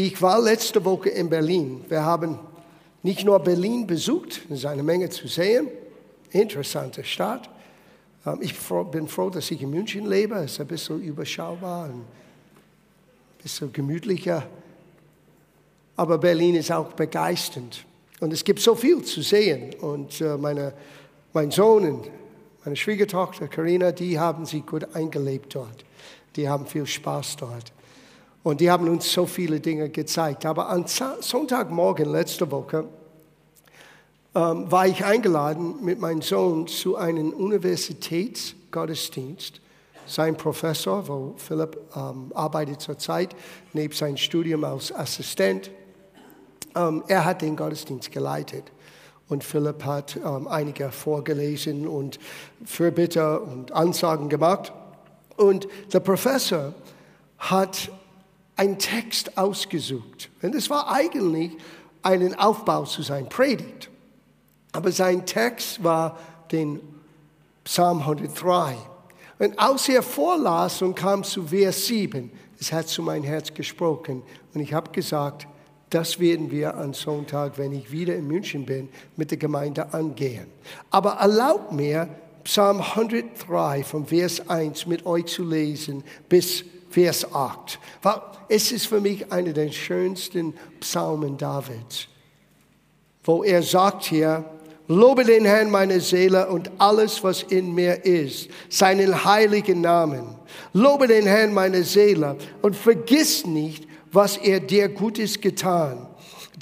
Ich war letzte Woche in Berlin. Wir haben nicht nur Berlin besucht, es ist eine Menge zu sehen, interessante Stadt. Ähm, ich bin froh, dass ich in München lebe, es ist ein bisschen überschaubar, ein bisschen gemütlicher. Aber Berlin ist auch begeisternd und es gibt so viel zu sehen. Und äh, meine, mein Sohn und meine Schwiegertochter Karina, die haben sich gut eingelebt dort. Die haben viel Spaß dort. Und die haben uns so viele Dinge gezeigt. Aber am Sonntagmorgen letzte Woche ähm, war ich eingeladen mit meinem Sohn zu einem Universitätsgottesdienst. Sein Professor, wo Philipp ähm, arbeitet zurzeit, neben seinem Studium als Assistent, ähm, er hat den Gottesdienst geleitet. Und Philipp hat ähm, einige vorgelesen und Fürbitte und Ansagen gemacht. Und der Professor hat einen Text ausgesucht. Und es war eigentlich ein Aufbau zu sein Predigt. Aber sein Text war den Psalm 103. Und als er vorlas und kam zu Vers 7, es hat zu meinem Herz gesprochen. Und ich habe gesagt, das werden wir am Sonntag, wenn ich wieder in München bin, mit der Gemeinde angehen. Aber erlaubt mir, Psalm 103 von Vers 1 mit euch zu lesen bis Vers 8. Weil es ist für mich einer der schönsten Psalmen Davids, wo er sagt hier, Lobe den Herrn meine Seele und alles, was in mir ist, seinen heiligen Namen. Lobe den Herrn meine Seele und vergiss nicht, was er dir Gutes getan.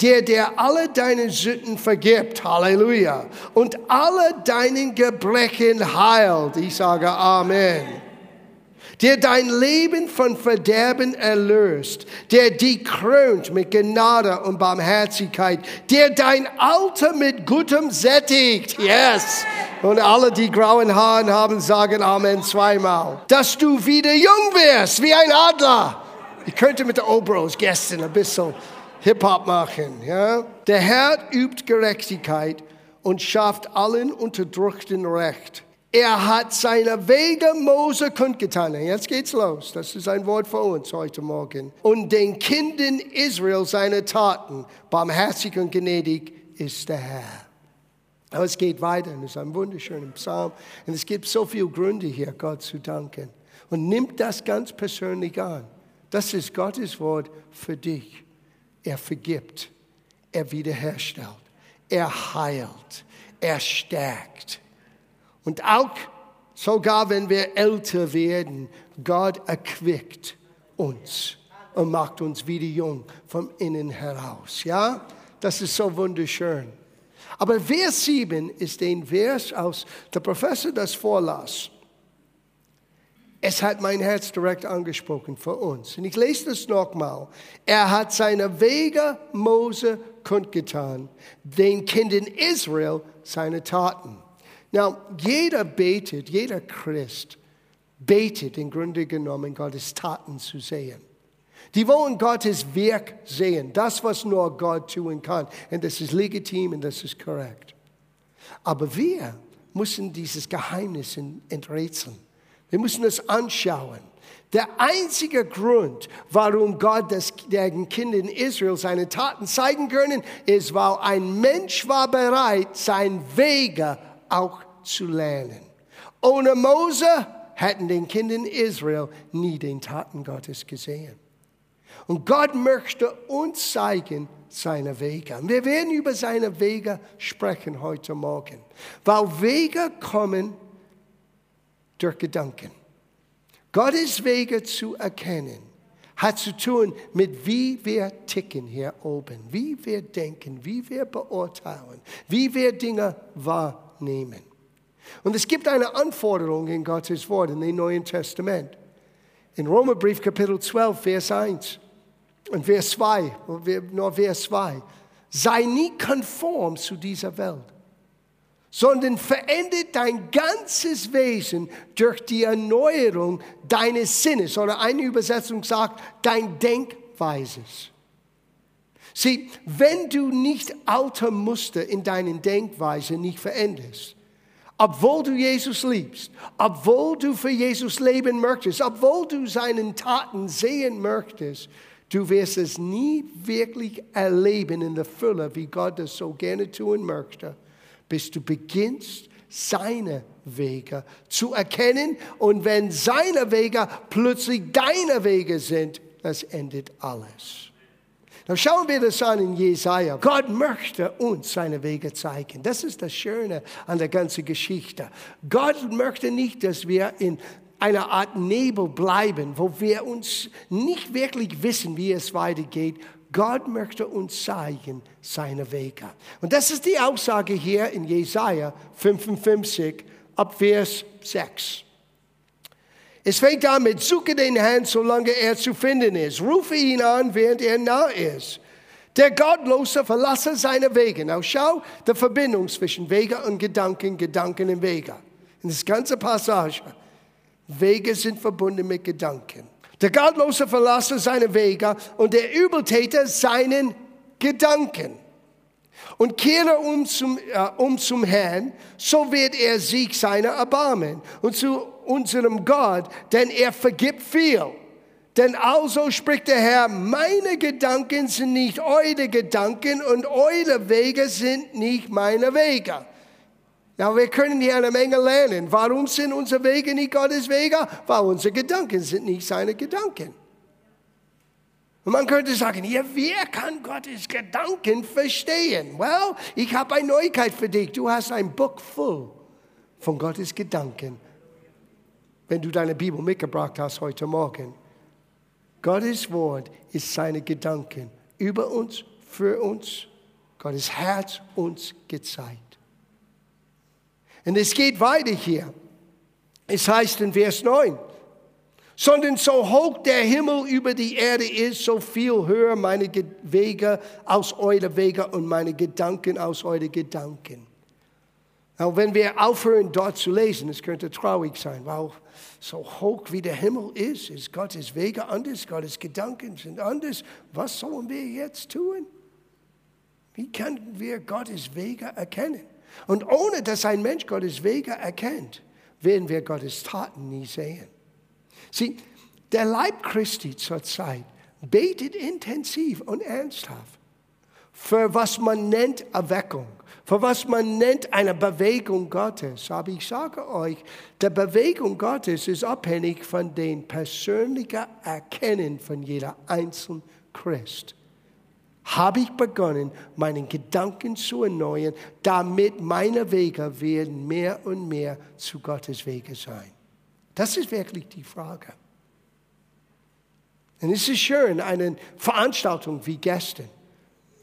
Der, der alle deine Sünden vergibt, Halleluja, und alle deinen Gebrechen heilt. Ich sage Amen der dein Leben von Verderben erlöst, der dich krönt mit Gnade und Barmherzigkeit, der dein Alter mit Gutem sättigt. Yes. Und alle, die grauen Haaren haben, sagen Amen zweimal. Dass du wieder jung wirst, wie ein Adler. Ich könnte mit der Obros gestern ein bisschen Hip-Hop machen. Ja? Der Herr übt Gerechtigkeit und schafft allen Unterdrückten Recht. Er hat seine Wege Mose kundgetan. Jetzt geht's los. Das ist ein Wort für uns heute Morgen. Und den Kindern Israel seine Taten. Barmherzig und gnädig ist der Herr. Aber es geht weiter. Es ist ein wunderschöner Psalm. Und es gibt so viele Gründe hier, Gott zu danken. Und nimmt das ganz persönlich an. Das ist Gottes Wort für dich. Er vergibt. Er wiederherstellt. Er heilt. Er stärkt. Und auch sogar wenn wir älter werden, Gott erquickt uns und macht uns wieder jung vom Innen heraus. Ja, das ist so wunderschön. Aber Vers 7 ist ein Vers aus der Professor das vorlas. Es hat mein Herz direkt angesprochen für uns. Und ich lese das nochmal. Er hat seine Wege Mose kundgetan, den Kindern Israel seine Taten. Now, jeder betet, jeder Christ betet im Grunde genommen, Gottes Taten zu sehen. Die wollen Gottes Werk sehen, das, was nur Gott tun kann. Und das ist legitim und das ist korrekt. Aber wir müssen dieses Geheimnis enträtseln. Wir müssen es anschauen. Der einzige Grund, warum Gott das, den Kindern Israel seine Taten zeigen können, ist, weil ein Mensch war bereit, sein Wege auch zu lernen. Ohne Mose hätten den Kindern Israel nie den Taten Gottes gesehen. Und Gott möchte uns zeigen seine Wege. Wir werden über seine Wege sprechen heute Morgen, weil Wege kommen durch Gedanken. Gottes Wege zu erkennen hat zu tun mit, wie wir ticken hier oben, wie wir denken, wie wir beurteilen, wie wir Dinge wahrnehmen. Und es gibt eine Anforderung in Gottes Wort in dem Neuen Testament. In Römerbrief Kapitel 12, Vers 1 und Vers 2, nur Vers 2. Sei nie konform zu dieser Welt, sondern verändert dein ganzes Wesen durch die Erneuerung deines Sinnes. Oder eine Übersetzung sagt, dein Denkweises. Sieh, wenn du nicht alte Muster in deinen Denkweise nicht veränderst, obwohl du Jesus liebst, obwohl du für Jesus leben möchtest, obwohl du seinen Taten sehen möchtest, Du wirst es nie wirklich erleben in der Fülle, wie Gott das so gerne tun möchte, bis du beginnst, seine Wege zu erkennen. Und wenn seine Wege plötzlich deine Wege sind, das endet alles. Dann schauen wir das an in Jesaja. Gott möchte uns seine Wege zeigen. Das ist das Schöne an der ganzen Geschichte. Gott möchte nicht, dass wir in einer Art Nebel bleiben, wo wir uns nicht wirklich wissen, wie es weitergeht. Gott möchte uns zeigen seine Wege. Und das ist die Aussage hier in Jesaja 55 ab Vers 6. Es fängt an mit, suche den Herrn, solange er zu finden ist. Rufe ihn an, während er nah ist. Der Gottlose verlasse seine Wege. Now schau die Verbindung zwischen Wege und Gedanken, Gedanken und Wege. In das ganze Passage. Wege sind verbunden mit Gedanken. Der Gottlose verlasse seine Wege und der Übeltäter seinen Gedanken und kehre um zum, äh, um zum Herrn, so wird er sich seiner erbarmen und zu unserem Gott, denn er vergibt viel. Denn also spricht der Herr, meine Gedanken sind nicht eure Gedanken und eure Wege sind nicht meine Wege. Ja, wir können hier eine Menge lernen. Warum sind unsere Wege nicht Gottes Wege? Weil unsere Gedanken sind nicht seine Gedanken. Und man könnte sagen, ja, wer kann Gottes Gedanken verstehen? Well, ich habe eine Neuigkeit für dich. Du hast ein Buch voll von Gottes Gedanken. Wenn du deine Bibel mitgebracht hast heute Morgen. Gottes Wort ist seine Gedanken über uns, für uns. Gottes Herz uns gezeigt. Und es geht weiter hier. Es heißt in Vers 9, sondern so hoch der Himmel über die Erde ist, so viel höher meine Wege aus euren Wege und meine Gedanken aus euren Gedanken. Now, wenn wir aufhören, dort zu lesen, es könnte traurig sein, weil so hoch wie der Himmel ist, ist Gottes Wege anders, Gottes Gedanken sind anders. Was sollen wir jetzt tun? Wie können wir Gottes Wege erkennen? Und ohne dass ein Mensch Gottes Wege erkennt, werden wir Gottes Taten nie sehen. Sieh, der Leib Christi zur Zeit betet intensiv und ernsthaft für was man nennt Erweckung, für was man nennt eine Bewegung Gottes. Aber ich sage euch, die Bewegung Gottes ist abhängig von dem persönlichen Erkennen von jeder einzelnen Christ. Habe ich begonnen, meinen Gedanken zu erneuern, damit meine Wege werden mehr und mehr zu Gottes Wege sein. Das ist wirklich die Frage. Und es ist schön, eine Veranstaltung wie gestern,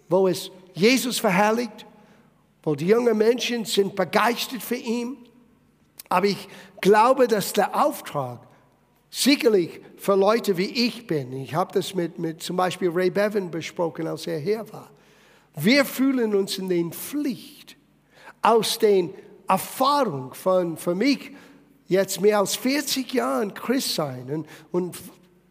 wo es Jesus verherrlicht, wo die jungen Menschen sind begeistert für ihn. Aber ich glaube, dass der Auftrag sicherlich für Leute wie ich bin, ich habe das mit, mit zum Beispiel Ray Bevan besprochen, als er hier war. Wir fühlen uns in den Pflicht, aus den Erfahrungen von, für mich, jetzt mehr als 40 Jahren Christ sein und, und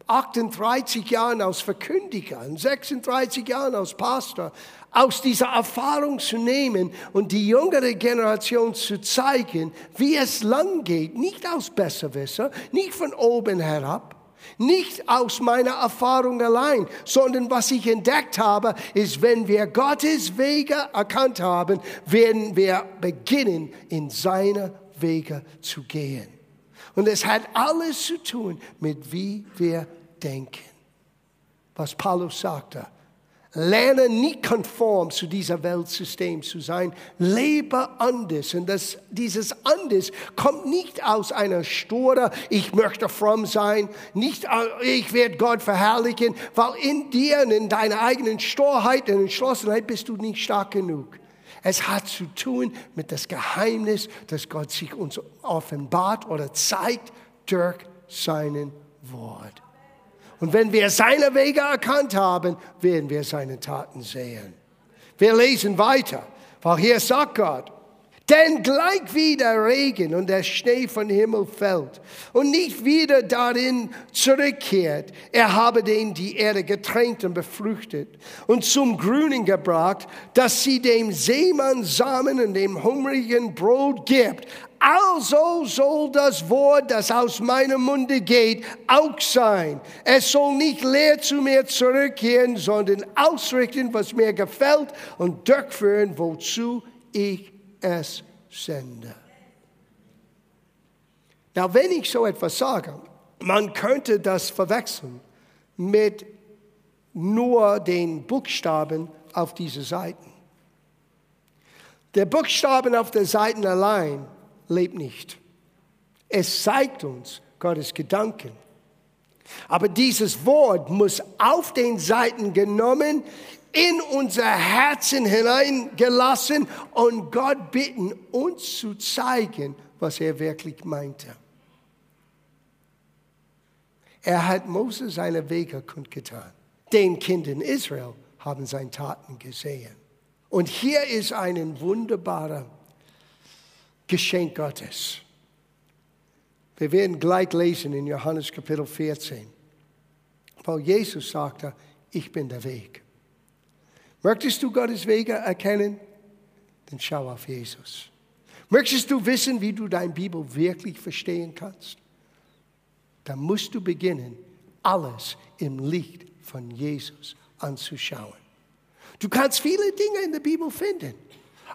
38 Jahren als Verkündiger und 36 Jahren als Pastor, aus dieser Erfahrung zu nehmen und die jüngere Generation zu zeigen, wie es lang geht, nicht aus Besserwisser, nicht von oben herab, nicht aus meiner Erfahrung allein, sondern was ich entdeckt habe, ist, wenn wir Gottes Wege erkannt haben, werden wir beginnen, in seine Wege zu gehen. Und es hat alles zu tun mit wie wir denken. Was Paulus sagte. Lerne nicht konform zu dieser Weltsystem zu sein. Lebe anders. Und das, dieses anders kommt nicht aus einer Sture, ich möchte fromm sein, nicht, ich werde Gott verherrlichen, weil in dir und in deiner eigenen Sturheit und Entschlossenheit bist du nicht stark genug. Es hat zu tun mit das Geheimnis, das Gott sich uns offenbart oder zeigt durch seinen Wort. Und wenn wir seine Wege erkannt haben, werden wir seine Taten sehen. Wir lesen weiter, weil hier sagt Gott, denn gleich wie der Regen und der Schnee vom Himmel fällt und nicht wieder darin zurückkehrt, er habe den die Erde getränkt und befruchtet und zum Grünen gebracht, dass sie dem Seemann Samen und dem hungrigen Brot gibt. Also soll das Wort, das aus meinem Munde geht, auch sein. Es soll nicht leer zu mir zurückkehren, sondern ausrichten, was mir gefällt und durchführen, wozu ich es sende. Na, wenn ich so etwas sage, man könnte das verwechseln mit nur den Buchstaben auf diese Seiten. Der Buchstaben auf der Seiten allein lebt nicht. Es zeigt uns Gottes Gedanken. Aber dieses Wort muss auf den Seiten genommen, in unser Herzen hineingelassen und Gott bitten, uns zu zeigen, was er wirklich meinte. Er hat Mose seine Wege kundgetan. Den Kindern Israel haben seine Taten gesehen. Und hier ist ein wunderbarer Geschenk Gottes. Wir werden gleich lesen in Johannes Kapitel 14, weil Jesus sagte, ich bin der Weg. Möchtest du Gottes Wege erkennen? Dann schau auf Jesus. Möchtest du wissen, wie du deine Bibel wirklich verstehen kannst? Dann musst du beginnen, alles im Licht von Jesus anzuschauen. Du kannst viele Dinge in der Bibel finden.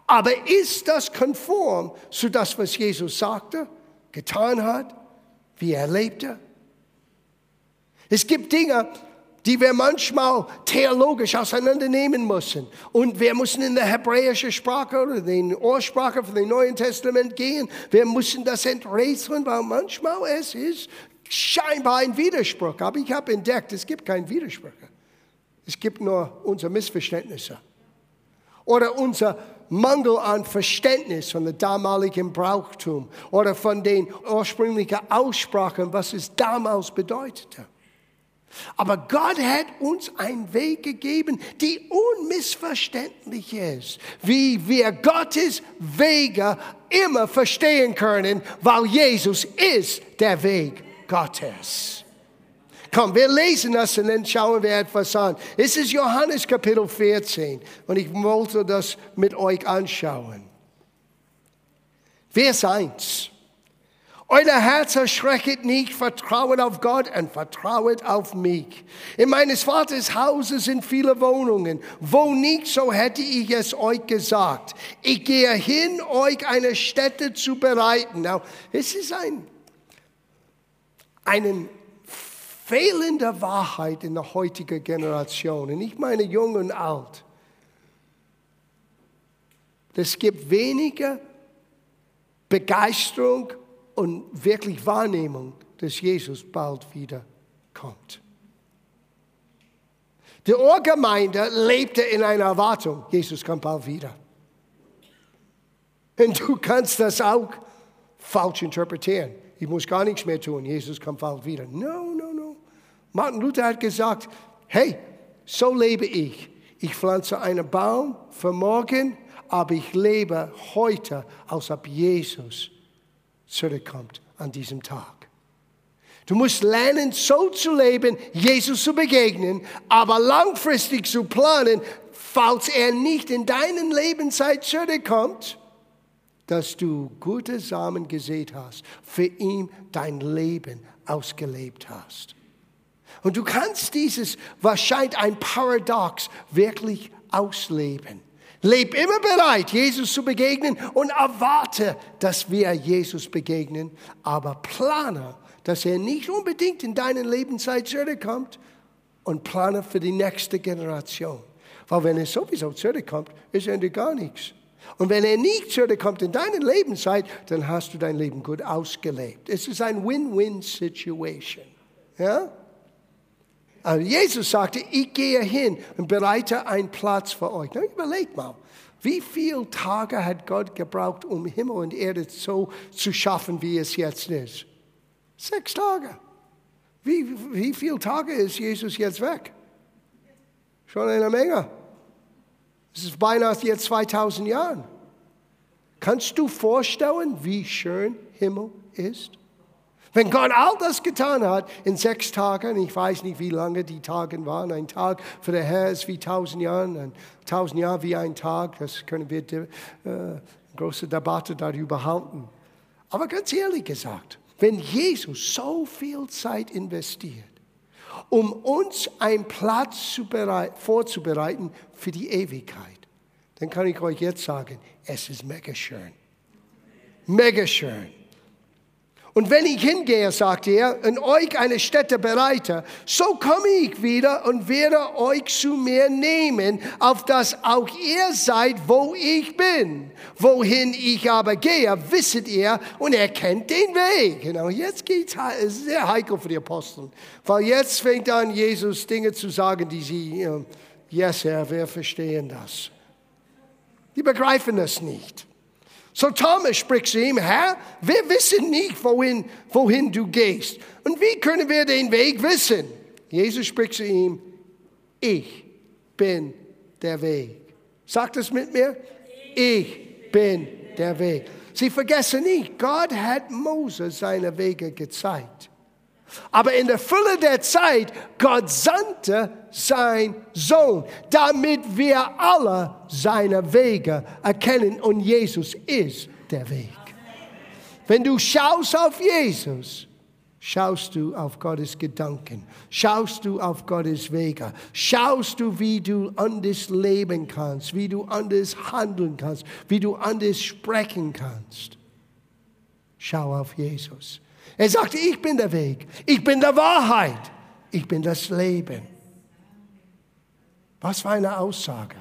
Aber ist das konform zu das, was Jesus sagte, getan hat, wie er lebte? Es gibt Dinge, die wir manchmal theologisch auseinandernehmen müssen. Und wir müssen in der hebräischen Sprache oder den Ursprache von dem Neuen Testament gehen. Wir müssen das enträtseln, weil manchmal es ist scheinbar ein Widerspruch. Aber ich habe entdeckt, es gibt keinen Widerspruch. Es gibt nur unsere Missverständnisse. Oder unser Mangel an Verständnis von dem damaligen Brauchtum oder von den ursprünglichen Aussprachen, was es damals bedeutete. Aber Gott hat uns einen Weg gegeben, die unmissverständlich ist, wie wir Gottes Wege immer verstehen können, weil Jesus ist der Weg Gottes. Komm, wir lesen das und dann schauen wir etwas an. Es ist Johannes Kapitel 14 und ich wollte das mit euch anschauen. Vers 1. Euer Herz erschrecket nicht, vertrauet auf Gott und vertrauet auf mich. In meines Vaters Hause sind viele Wohnungen. Wo nicht, so hätte ich es euch gesagt. Ich gehe hin, euch eine Stätte zu bereiten. Now, es ist ein, einen fehlende Wahrheit in der heutigen Generation. Und ich meine jung und alt. Es gibt weniger Begeisterung und wirklich Wahrnehmung, dass Jesus bald wieder kommt. Die Urgemeinde lebte in einer Erwartung, Jesus kommt bald wieder. Und du kannst das auch falsch interpretieren. Ich muss gar nichts mehr tun, Jesus kommt bald wieder. No, no, no. Martin Luther hat gesagt, hey, so lebe ich. Ich pflanze einen Baum für morgen, aber ich lebe heute, als ob Jesus zurückkommt an diesem Tag. Du musst lernen, so zu leben, Jesus zu begegnen, aber langfristig zu planen, falls er nicht in deinen Lebenszeit zurückkommt, dass du gute Samen gesät hast, für ihn dein Leben ausgelebt hast. Und du kannst dieses wahrscheinlich ein Paradox wirklich ausleben. Leb immer bereit, Jesus zu begegnen und erwarte, dass wir Jesus begegnen, aber plane, dass er nicht unbedingt in deine Lebenszeit zurückkommt und plane für die nächste Generation. Weil wenn er sowieso zurückkommt, ist er gar nichts. Und wenn er nicht zurückkommt in deine Lebenszeit, dann hast du dein Leben gut ausgelebt. Es ist ein Win-Win-Situation. Ja? Also Jesus sagte, ich gehe hin und bereite einen Platz für euch. Na, überleg mal, wie viele Tage hat Gott gebraucht, um Himmel und Erde so zu schaffen, wie es jetzt ist? Sechs Tage. Wie, wie viele Tage ist Jesus jetzt weg? Schon eine Menge. Es ist beinahe jetzt 2000 Jahre. Kannst du vorstellen, wie schön Himmel ist? Wenn Gott all das getan hat in sechs Tagen, ich weiß nicht, wie lange die Tage waren, ein Tag für den Herr ist wie tausend Jahre, ein tausend Jahre wie ein Tag, das können wir äh, große Debatte darüber halten. Aber ganz ehrlich gesagt, wenn Jesus so viel Zeit investiert, um uns einen Platz vorzubereiten für die Ewigkeit, dann kann ich euch jetzt sagen, es ist mega schön. Mega schön. Und wenn ich hingehe, sagte er, und euch eine Stätte bereite, so komme ich wieder und werde euch zu mir nehmen, auf dass auch ihr seid, wo ich bin. Wohin ich aber gehe, wisset ihr und er kennt den Weg. Genau, jetzt geht's es sehr heikel für die Apostel, weil jetzt fängt an, Jesus Dinge zu sagen, die sie, yes, Herr, wir verstehen das. Die begreifen das nicht. So Thomas spricht zu ihm, Herr, wir wissen nicht, wohin, wohin du gehst. Und wie können wir den Weg wissen? Jesus spricht zu ihm, ich bin der Weg. Sagt es mit mir? Ich bin der Weg. Sie vergessen nicht, Gott hat Moses seine Wege gezeigt. Aber in der Fülle der Zeit, Gott sandte sein Sohn, damit wir alle seine Wege erkennen. Und Jesus ist der Weg. Wenn du schaust auf Jesus, schaust du auf Gottes Gedanken, schaust du auf Gottes Wege, schaust du, wie du anders leben kannst, wie du anders handeln kannst, wie du anders sprechen kannst. Schau auf Jesus. Er sagte, ich bin der Weg, ich bin der Wahrheit, ich bin das Leben. Was für eine Aussage.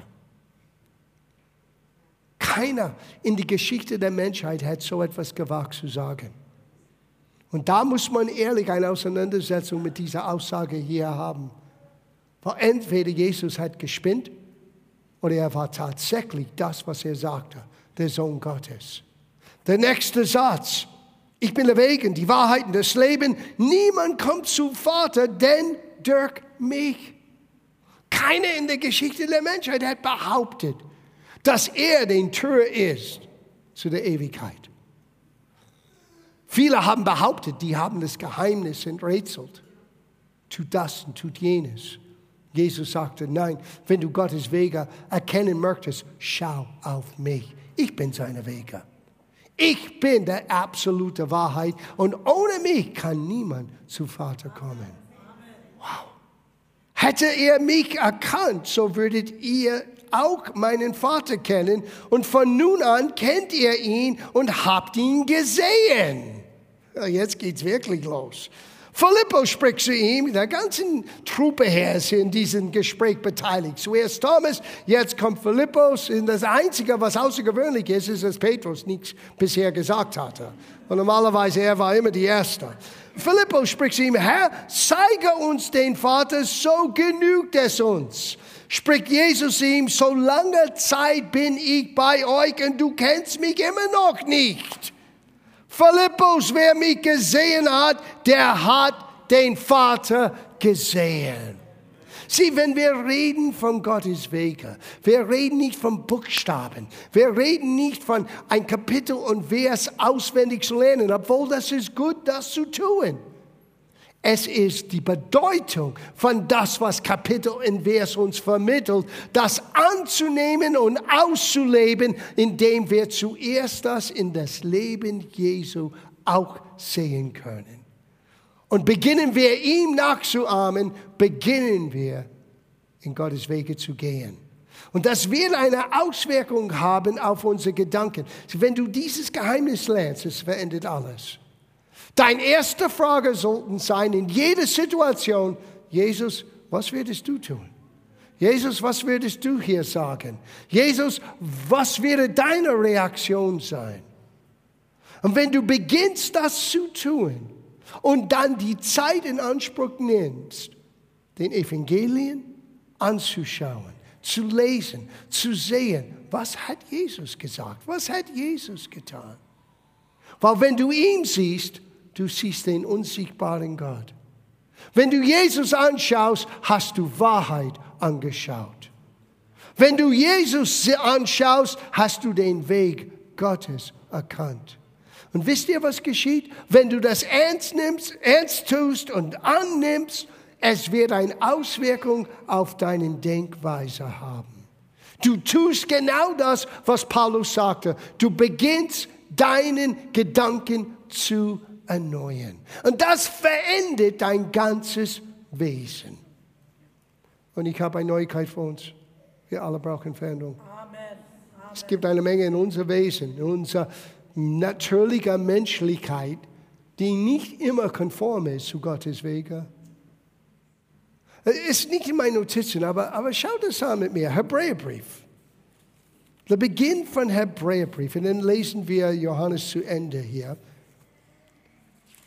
Keiner in der Geschichte der Menschheit hat so etwas gewagt zu sagen. Und da muss man ehrlich eine Auseinandersetzung mit dieser Aussage hier haben. Weil entweder Jesus hat gespinnt oder er war tatsächlich das, was er sagte, der Sohn Gottes. Der nächste Satz. Ich bin der Weg und die Wahrheit und das Leben. Niemand kommt zum Vater, denn durch mich. Keiner in der Geschichte der Menschheit hat behauptet, dass er den Tür ist zu der Ewigkeit. Viele haben behauptet, die haben das Geheimnis enträtselt. Tut das und tut jenes. Jesus sagte, nein, wenn du Gottes Wege erkennen möchtest, schau auf mich. Ich bin seine Wege. Ich bin der absolute Wahrheit und ohne mich kann niemand zu Vater kommen. Hätte er mich erkannt, so würdet ihr auch meinen Vater kennen und von nun an kennt ihr ihn und habt ihn gesehen. Jetzt geht's wirklich los. Philippus spricht zu ihm, der ganzen Truppe her ist in diesem Gespräch beteiligt. Zuerst Thomas, jetzt kommt Philippus. Und das Einzige, was außergewöhnlich ist, ist, dass Petrus nichts bisher gesagt hatte. Und normalerweise, er war immer die Erste. Philippus spricht zu ihm, Herr, zeige uns den Vater, so genügt es uns. Spricht Jesus ihm, so lange Zeit bin ich bei euch und du kennst mich immer noch nicht. Philippus, wer mich gesehen hat, der hat den Vater gesehen. Sieh, wenn wir reden von Gottes Wege, wir reden nicht von Buchstaben, wir reden nicht von ein Kapitel und Vers auswendig zu lernen, obwohl das ist gut, das zu tun. Es ist die Bedeutung von das, was Kapitel und Vers uns vermittelt, das anzunehmen und auszuleben, indem wir zuerst das in das Leben Jesu auch sehen können. Und beginnen wir ihm nachzuahmen, beginnen wir in Gottes Wege zu gehen. Und das wird eine Auswirkung haben auf unsere Gedanken. Wenn du dieses Geheimnis lernst, es verändert alles. Deine erste Frage sollten sein in jeder Situation, Jesus, was würdest du tun? Jesus, was würdest du hier sagen? Jesus, was würde deine Reaktion sein? Und wenn du beginnst, das zu tun und dann die Zeit in Anspruch nimmst, den Evangelien anzuschauen, zu lesen, zu sehen, was hat Jesus gesagt? Was hat Jesus getan? Weil wenn du ihn siehst, du siehst den unsichtbaren Gott. Wenn du Jesus anschaust, hast du Wahrheit angeschaut. Wenn du Jesus anschaust, hast du den Weg Gottes erkannt. Und wisst ihr, was geschieht? Wenn du das ernst nimmst, ernst tust und annimmst, es wird eine Auswirkung auf deine Denkweise haben. Du tust genau das, was Paulus sagte. Du beginnst deinen Gedanken zu erneuern. Und das verändert dein ganzes Wesen. Und ich habe eine Neuigkeit für uns. Wir alle brauchen Veränderung. Amen. Amen. Es gibt eine Menge in unser Wesen, in unserer natürlichen Menschlichkeit, die nicht immer konform ist zu Gottes Wege. Es Ist nicht in meinen Notizen, aber, aber schau das an mit mir. Hebräerbrief. Der Beginn von Hebräerbrief. Und dann lesen wir Johannes zu Ende hier.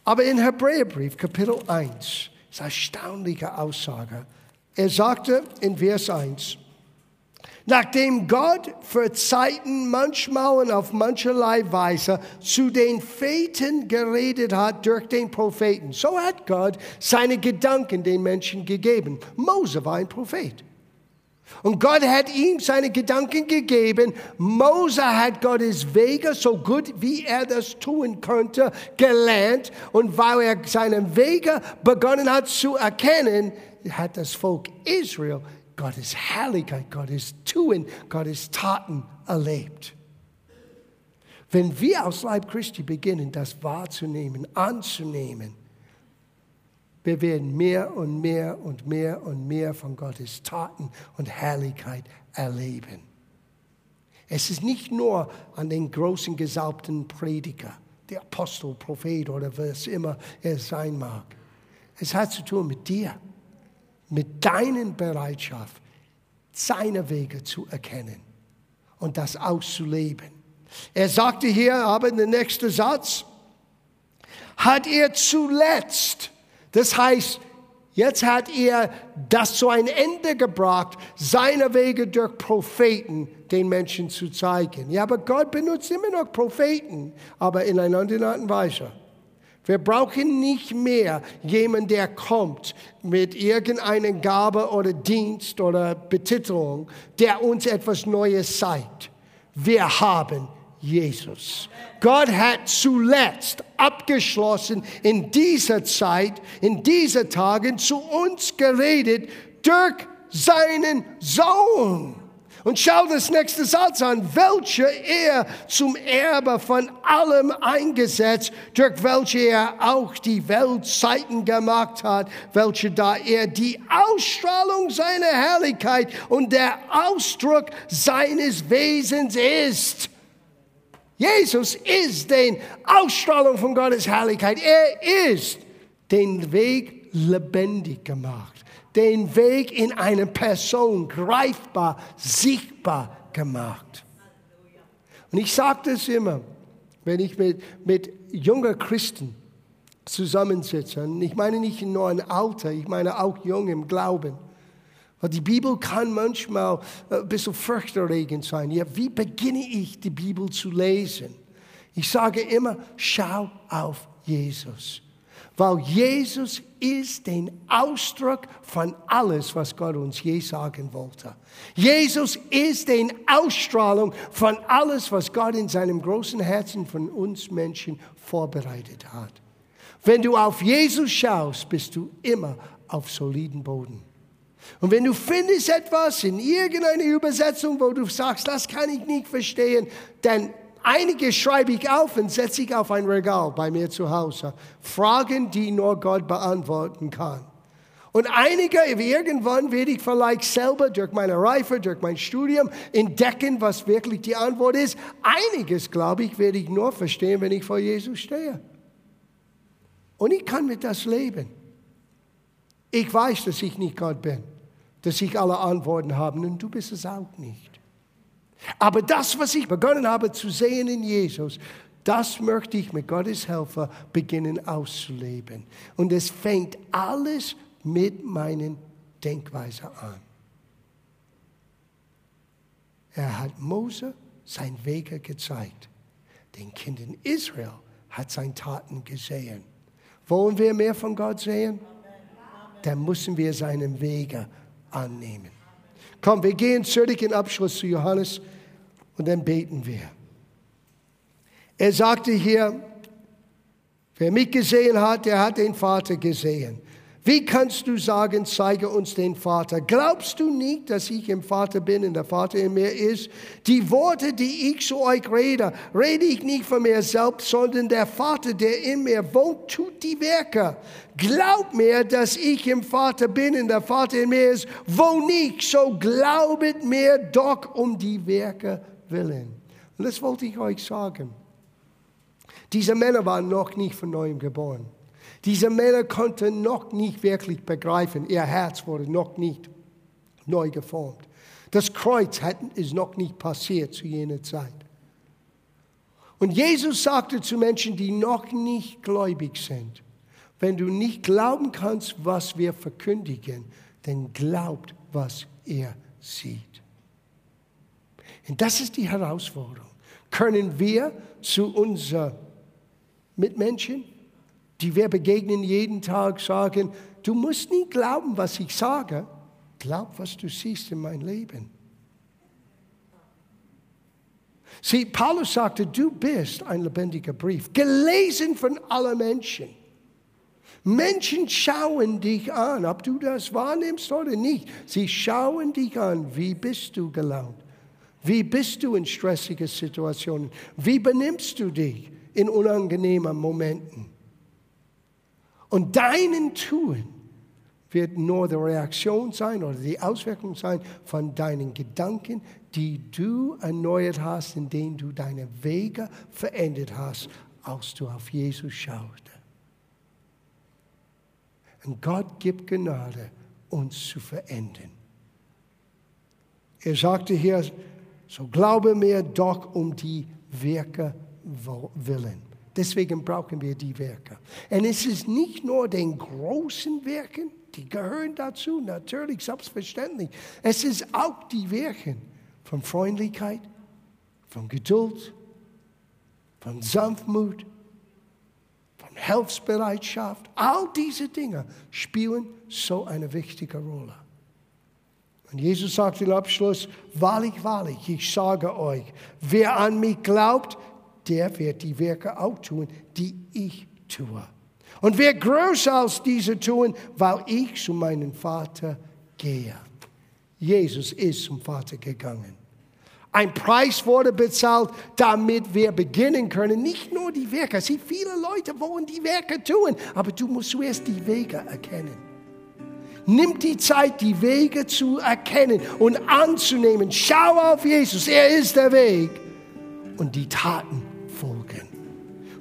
Aber in Hebräerbrief, Kapitel 1, ist eine erstaunliche Aussage. Er sagte in Vers 1, Nachdem Gott für Zeiten manchmal und auf mancherlei Weise zu den Vätern geredet hat durch den Propheten, so hat Gott seine Gedanken den Menschen gegeben. Mose war ein Prophet. Und Gott hat ihm seine Gedanken gegeben. Mose hat Gottes Wege, so gut wie er das tun konnte, gelernt. Und weil er seine Wege begonnen hat zu erkennen, hat das Volk Israel Gottes Herrlichkeit, Gottes Tun, Gottes Taten erlebt. Wenn wir aus Leib Christi beginnen, das wahrzunehmen, anzunehmen, wir werden mehr und mehr und mehr und mehr von Gottes Taten und Herrlichkeit erleben. Es ist nicht nur an den großen gesalbten Prediger, der Apostel, Prophet oder was immer er sein mag. Es hat zu tun mit dir mit deiner Bereitschaft, seine Wege zu erkennen und das auszuleben. Er sagte hier aber in der nächsten Satz, hat er zuletzt, das heißt, jetzt hat er das zu einem Ende gebracht, seine Wege durch Propheten den Menschen zu zeigen. Ja, aber Gott benutzt immer noch Propheten, aber in einer anderen Art und Weise. Wir brauchen nicht mehr jemanden, der kommt mit irgendeiner Gabe oder Dienst oder Betitelung, der uns etwas Neues zeigt. Wir haben Jesus. Gott hat zuletzt abgeschlossen in dieser Zeit, in diesen Tagen zu uns geredet durch seinen Sohn. Und schau das nächste Satz an, welche er zum Erbe von allem eingesetzt, durch welche er auch die Weltzeiten gemacht hat, welche da er die Ausstrahlung seiner Herrlichkeit und der Ausdruck seines Wesens ist. Jesus ist die Ausstrahlung von Gottes Herrlichkeit. Er ist den Weg lebendig gemacht den Weg in eine Person greifbar, sichtbar gemacht. Und ich sage das immer, wenn ich mit, mit jungen Christen zusammensitze. Und ich meine nicht nur ein Alter, ich meine auch jung im Glauben. Die Bibel kann manchmal ein bisschen furchterregend sein. Ja, wie beginne ich, die Bibel zu lesen? Ich sage immer, schau auf Jesus weil Jesus ist den Ausdruck von alles, was Gott uns je sagen wollte. Jesus ist die Ausstrahlung von alles, was Gott in seinem großen Herzen von uns Menschen vorbereitet hat. Wenn du auf Jesus schaust, bist du immer auf soliden Boden. Und wenn du findest etwas in irgendeiner Übersetzung, wo du sagst, das kann ich nicht verstehen, dann Einige schreibe ich auf und setze ich auf ein Regal bei mir zu Hause. Fragen, die nur Gott beantworten kann. Und einige, irgendwann werde ich vielleicht selber durch meine Reife, durch mein Studium entdecken, was wirklich die Antwort ist. Einiges, glaube ich, werde ich nur verstehen, wenn ich vor Jesus stehe. Und ich kann mit das leben. Ich weiß, dass ich nicht Gott bin, dass ich alle Antworten habe und du bist es auch nicht. Aber das, was ich begonnen habe zu sehen in Jesus, das möchte ich mit Gottes Helfer beginnen auszuleben. Und es fängt alles mit meinen Denkweise an. Er hat Mose sein Wege gezeigt. Den Kindern Israel hat sein Taten gesehen. Wollen wir mehr von Gott sehen? Dann müssen wir seinen Wege annehmen. Komm, wir gehen zurück in Abschluss zu Johannes und dann beten wir. Er sagte hier, wer mich gesehen hat, der hat den Vater gesehen. Wie kannst du sagen, zeige uns den Vater? Glaubst du nicht, dass ich im Vater bin und der Vater in mir ist? Die Worte, die ich zu euch rede, rede ich nicht von mir selbst, sondern der Vater, der in mir wohnt, tut die Werke. Glaub mir, dass ich im Vater bin und der Vater in mir ist. Wo nicht, so glaubet mir doch um die Werke willen. Und das wollte ich euch sagen. Diese Männer waren noch nicht von neuem geboren. Diese Männer konnten noch nicht wirklich begreifen, ihr Herz wurde noch nicht neu geformt. Das Kreuz ist noch nicht passiert zu jener Zeit. Und Jesus sagte zu Menschen, die noch nicht gläubig sind, wenn du nicht glauben kannst, was wir verkündigen, dann glaubt, was er sieht. Und das ist die Herausforderung. Können wir zu unseren Mitmenschen die wir begegnen jeden Tag, sagen, du musst nicht glauben, was ich sage, glaub, was du siehst in mein Leben. Sieh, Paulus sagte, du bist ein lebendiger Brief, gelesen von allen Menschen. Menschen schauen dich an, ob du das wahrnimmst oder nicht. Sie schauen dich an, wie bist du gelaunt? Wie bist du in stressigen Situationen? Wie benimmst du dich in unangenehmen Momenten? Und deinen Tun wird nur die Reaktion sein oder die Auswirkung sein von deinen Gedanken, die du erneuert hast, indem du deine Wege verändert hast, als du auf Jesus schaust. Und Gott gibt Gnade, uns zu verändern. Er sagte hier, so glaube mir doch um die Werke willen. Deswegen brauchen wir die Werke. Und es ist nicht nur den großen Werken, die gehören dazu, natürlich, selbstverständlich. Es ist auch die Werke von Freundlichkeit, von Geduld, von Sanftmut, von Hilfsbereitschaft. All diese Dinge spielen so eine wichtige Rolle. Und Jesus sagt im Abschluss, wahrlich, wahrlich, ich sage euch, wer an mich glaubt, der wird die Werke auch tun, die ich tue. Und wer größer als diese tun, weil ich zu meinem Vater gehe. Jesus ist zum Vater gegangen. Ein Preis wurde bezahlt, damit wir beginnen können. Nicht nur die Werke. Sie, viele Leute wollen die Werke tun, aber du musst zuerst die Wege erkennen. Nimm die Zeit, die Wege zu erkennen und anzunehmen. Schau auf Jesus, er ist der Weg. Und die Taten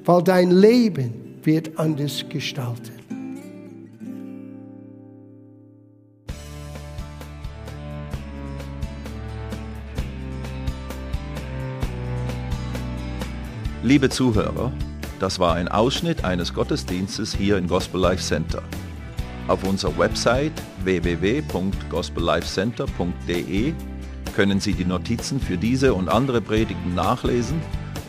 weil dein Leben wird anders gestaltet. Liebe Zuhörer, das war ein Ausschnitt eines Gottesdienstes hier im Gospel Life Center. Auf unserer Website www.gospellifecenter.de können Sie die Notizen für diese und andere Predigten nachlesen